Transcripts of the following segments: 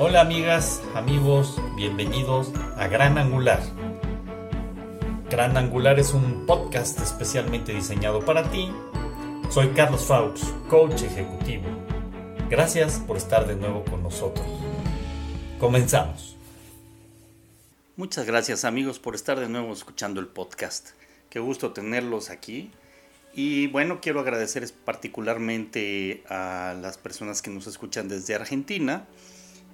Hola amigas, amigos, bienvenidos a Gran Angular. Gran Angular es un podcast especialmente diseñado para ti. Soy Carlos Faux, coach ejecutivo. Gracias por estar de nuevo con nosotros. Comenzamos. Muchas gracias amigos por estar de nuevo escuchando el podcast. Qué gusto tenerlos aquí. Y bueno, quiero agradecer particularmente a las personas que nos escuchan desde Argentina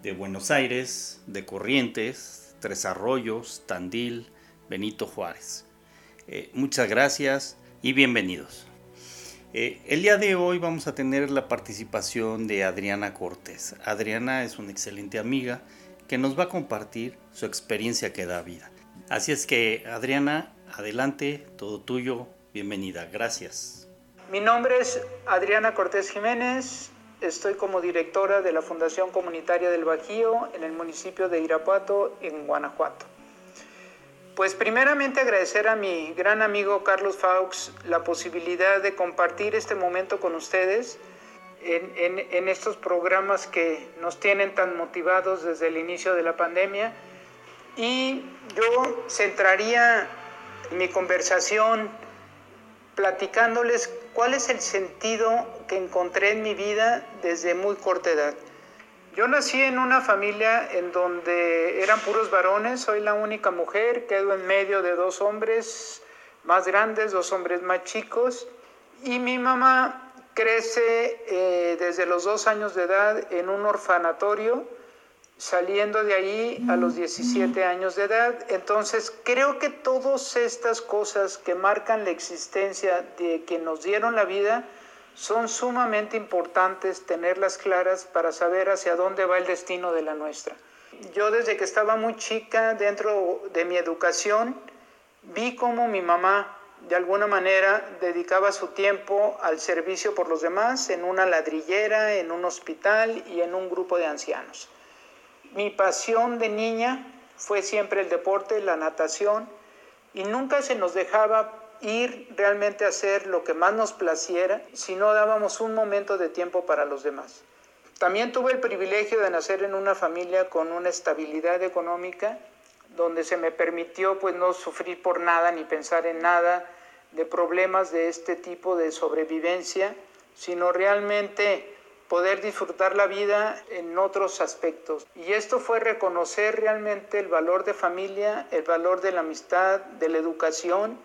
de Buenos Aires, de Corrientes, Tres Arroyos, Tandil, Benito Juárez. Eh, muchas gracias y bienvenidos. Eh, el día de hoy vamos a tener la participación de Adriana Cortés. Adriana es una excelente amiga que nos va a compartir su experiencia que da vida. Así es que, Adriana, adelante, todo tuyo, bienvenida, gracias. Mi nombre es Adriana Cortés Jiménez, Estoy como directora de la Fundación Comunitaria del Bajío en el municipio de Irapuato, en Guanajuato. Pues primeramente agradecer a mi gran amigo Carlos Faux la posibilidad de compartir este momento con ustedes en, en, estos programas que nos tienen tan motivados desde el inicio de la pandemia. Y yo centraría mi conversación platicándoles cuál es el sentido que encontré en mi vida desde muy corta edad. Yo nací en una familia en donde eran puros varones, soy la única mujer, quedo en medio de dos hombres más grandes, dos hombres más chicos, y mi mamá crece eh, desde los dos años de edad en un orfanatorio saliendo de ahí a los 17 años de edad. Entonces, creo que todas estas cosas que marcan la existencia de que nos dieron la vida son sumamente importantes tenerlas claras para saber hacia dónde va el destino de la nuestra. Yo desde que estaba muy chica, dentro de mi educación, vi cómo mi mamá de alguna manera dedicaba su tiempo al servicio por los demás en una ladrillera, en un hospital y en un grupo de ancianos. Mi pasión de niña fue siempre el deporte, la natación, y nunca se nos dejaba ir realmente a hacer lo que más nos placiera si no dábamos un momento de tiempo para los demás. También tuve el privilegio de nacer en una familia con una estabilidad económica donde se me permitió pues no sufrir por nada ni pensar en nada de problemas de este tipo de sobrevivencia, sino realmente poder disfrutar la vida en otros aspectos. Y esto fue reconocer realmente el valor de familia, el valor de la amistad, de la educación.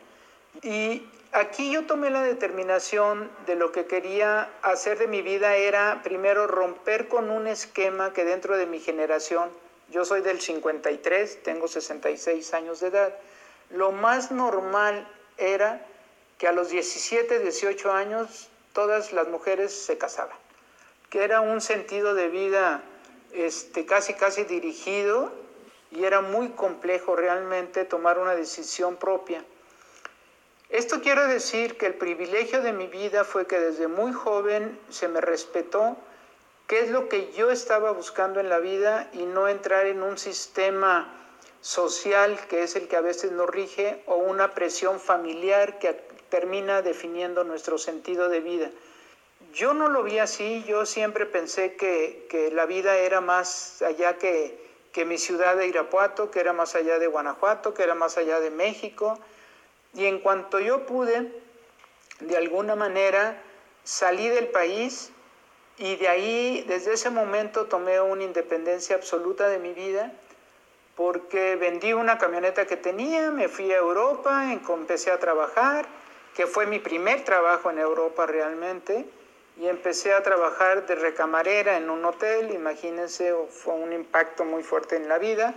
Y aquí yo tomé la determinación de lo que quería hacer de mi vida era primero romper con un esquema que dentro de mi generación, yo soy del 53, tengo 66 años de edad, lo más normal era que a los 17, 18 años todas las mujeres se casaban que era un sentido de vida este, casi casi dirigido y era muy complejo realmente tomar una decisión propia. Esto quiere decir que el privilegio de mi vida fue que desde muy joven se me respetó qué es lo que yo estaba buscando en la vida y no entrar en un sistema social que es el que a veces nos rige o una presión familiar que termina definiendo nuestro sentido de vida. Yo no lo vi así, yo siempre pensé que, la vida era más allá que, que mi ciudad de Irapuato, que era más allá de Guanajuato, que era más allá de México. Y en cuanto yo pude, de alguna manera, salí del país y de ahí, desde ese momento, tomé una independencia absoluta de mi vida porque vendí una camioneta que tenía, me fui a Europa, empecé a trabajar, que fue mi primer trabajo en Europa realmente y empecé a trabajar de recamarera en un hotel, imagínense, fue un impacto muy fuerte en la vida,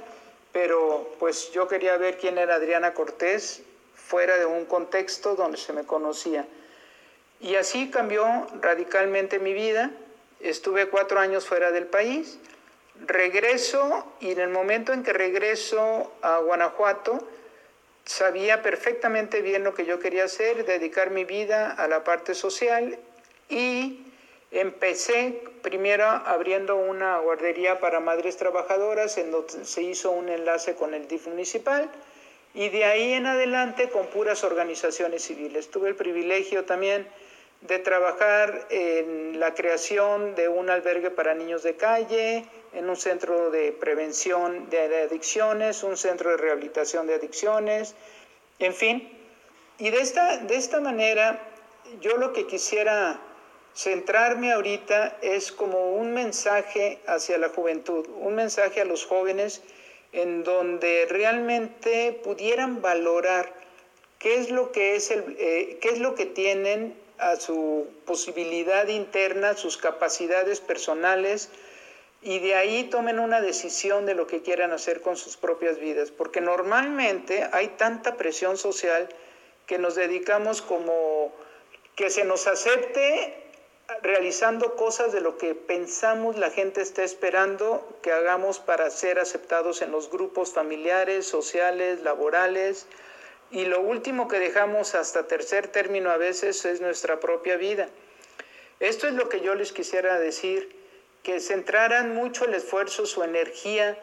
pero pues yo quería ver quién era Adriana Cortés fuera de un contexto donde se me conocía. Y así cambió radicalmente mi vida, estuve cuatro años fuera del país, regreso y en el momento en que regreso a Guanajuato, sabía perfectamente bien lo que yo quería hacer, dedicar mi vida a la parte social y empecé primero abriendo una guardería para madres trabajadoras en donde se hizo un enlace con el DIF municipal y de ahí en adelante con puras organizaciones civiles. Tuve el privilegio también de trabajar en la creación de un albergue para niños de calle, en un centro de prevención de adicciones, un centro de rehabilitación de adicciones, en fin. Y de esta, de esta manera, yo lo que quisiera centrarme ahorita es como un mensaje hacia la juventud, un mensaje a los jóvenes en donde realmente pudieran valorar qué es lo que es el, eh, qué es lo que tienen a su posibilidad interna, sus capacidades personales, y de ahí tomen una decisión de lo que quieran hacer con sus propias vidas, porque normalmente hay tanta presión social que nos dedicamos como que se nos acepte realizando cosas de lo que pensamos la gente está esperando que hagamos para ser aceptados en los grupos familiares, sociales, laborales. Y lo último que dejamos hasta tercer término a veces es nuestra propia vida. Esto es lo que yo les quisiera decir que centraran mucho el esfuerzo, su energía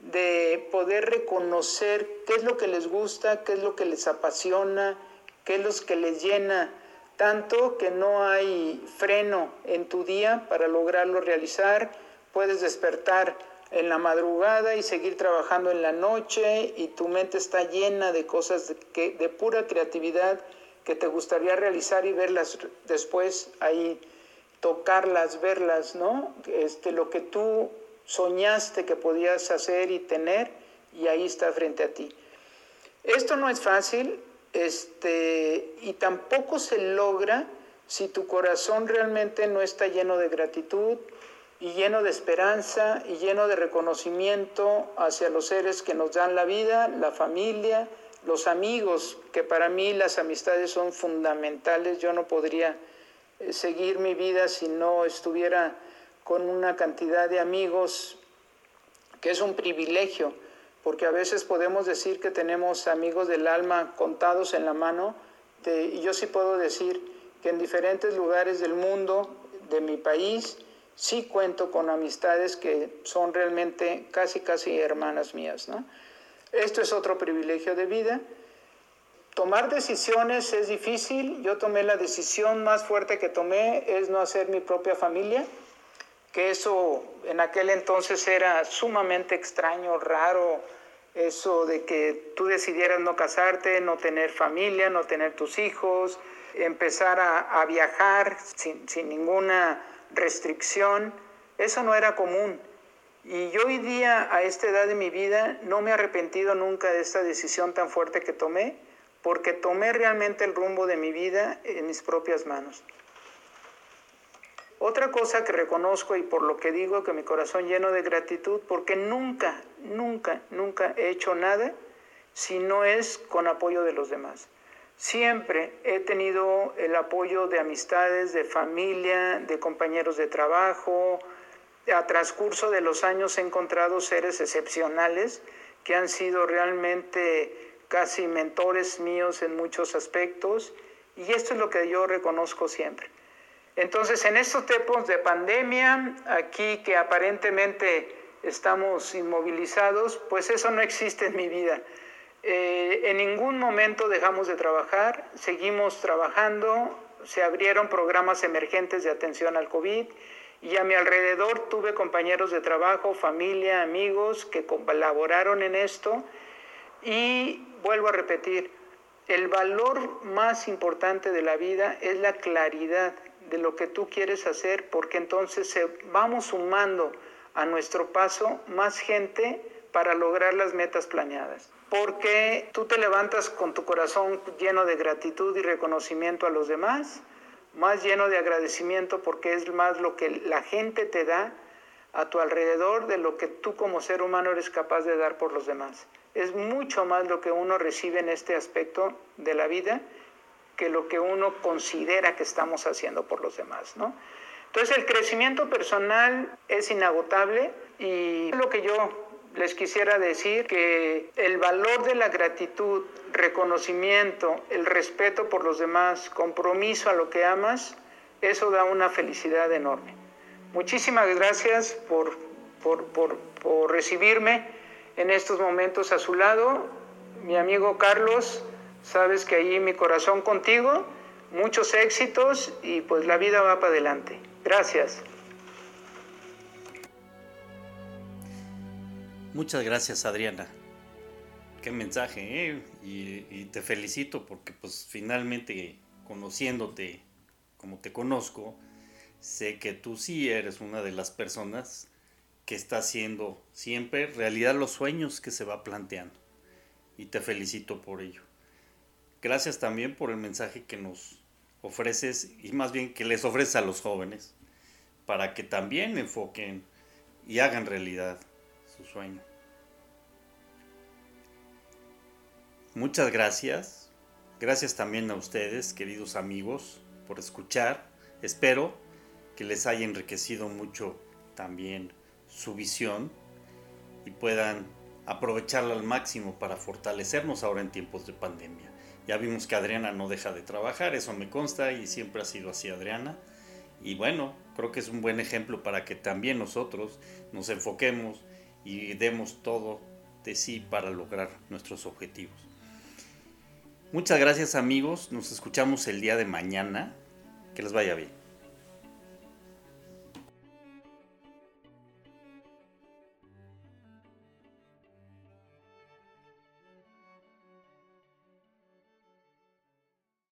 de poder reconocer qué es lo que les gusta, qué es lo que les apasiona, qué es lo que les llena, tanto que no hay freno en tu día para lograrlo realizar, puedes despertar en la madrugada y seguir trabajando en la noche y tu mente está llena de cosas de, que, de pura creatividad que te gustaría realizar y verlas después ahí tocarlas, verlas, ¿no? Este, lo que tú soñaste que podías hacer y tener, y ahí está frente a ti. Esto no es fácil, este, y tampoco se logra si tu corazón realmente no está lleno de gratitud y lleno de esperanza y lleno de reconocimiento hacia los seres que nos dan la vida, la familia, los amigos, que para mí las amistades son fundamentales. Yo no podría eh, seguir mi vida si no estuviera con una cantidad de amigos, que es un privilegio, porque a veces podemos decir que tenemos amigos del alma contados en la mano, y yo sí puedo decir que en diferentes lugares del mundo, de mi país, sí cuento con amistades que son realmente casi, casi hermanas mías. ¿no? Esto es otro privilegio de vida Tomar decisiones es difícil. Yo tomé la decisión más fuerte que tomé es no hacer mi propia familia, que eso en aquel entonces era sumamente extraño, raro, eso de que tú decidieras no casarte, no tener familia, no tener tus hijos, empezar a, viajar sin, sin ninguna restricción, eso no era común. Y yo hoy día, a esta edad de mi vida, no me he arrepentido nunca de esta decisión tan fuerte que tomé porque tomé realmente el rumbo de mi vida en mis propias manos. Otra cosa que reconozco y por lo que digo que mi corazón lleno de gratitud, porque nunca, nunca, nunca he hecho nada si no es con apoyo de los demás. Siempre he tenido el apoyo de amistades, de familia, de compañeros de trabajo. A transcurso de los años he encontrado seres excepcionales que han sido realmente casi mentores míos en muchos aspectos, y esto es lo que yo reconozco siempre. Entonces, en estos tiempos de pandemia, aquí que aparentemente estamos inmovilizados, pues eso no existe en mi vida. Eh, en ningún momento dejamos de trabajar, seguimos trabajando, se abrieron programas emergentes de atención al COVID y a mi alrededor tuve compañeros de trabajo, familia, amigos que colaboraron en esto y vuelvo a repetir, el valor más importante de la vida es la claridad de lo que tú quieres hacer, porque entonces vamos sumando a nuestro paso más gente para lograr las metas planeadas. Porque tú te levantas con tu corazón lleno de gratitud y reconocimiento a los demás, más lleno de agradecimiento porque es más lo que la gente te da a tu alrededor de lo que tú como ser humano eres capaz de dar por los demás es mucho más lo que uno recibe en este aspecto de la vida que lo que uno considera que estamos haciendo por los demás, ¿no? Entonces el crecimiento personal es inagotable y lo que yo les quisiera decir que el valor de la gratitud, reconocimiento, el respeto por los demás, compromiso a lo que amas, eso da una felicidad enorme. Muchísimas gracias por, por, por, por recibirme en estos momentos a su lado. Mi amigo Carlos, sabes que ahí mi corazón contigo, muchos éxitos y pues la vida va para adelante. Gracias. Muchas gracias Adriana. Qué mensaje, ¿eh? y, y, te felicito porque pues finalmente conociéndote como te conozco, sé que tú sí eres una de las personas que está haciendo siempre realidad los sueños que se va planteando. Y te felicito por ello. Gracias también por el mensaje que nos ofreces y más bien que les ofreces a los jóvenes para que también enfoquen y hagan realidad su sueño. Muchas gracias. Gracias también a ustedes, queridos amigos, por escuchar. Espero que les haya enriquecido mucho también su visión y puedan aprovecharla al máximo para fortalecernos ahora en tiempos de pandemia. Ya vimos que Adriana no deja de trabajar, eso me consta y siempre ha sido así Adriana. Y bueno, creo que es un buen ejemplo para que también nosotros nos enfoquemos y demos todo de sí para lograr nuestros objetivos. Muchas gracias amigos, nos escuchamos el día de mañana. Que les vaya bien.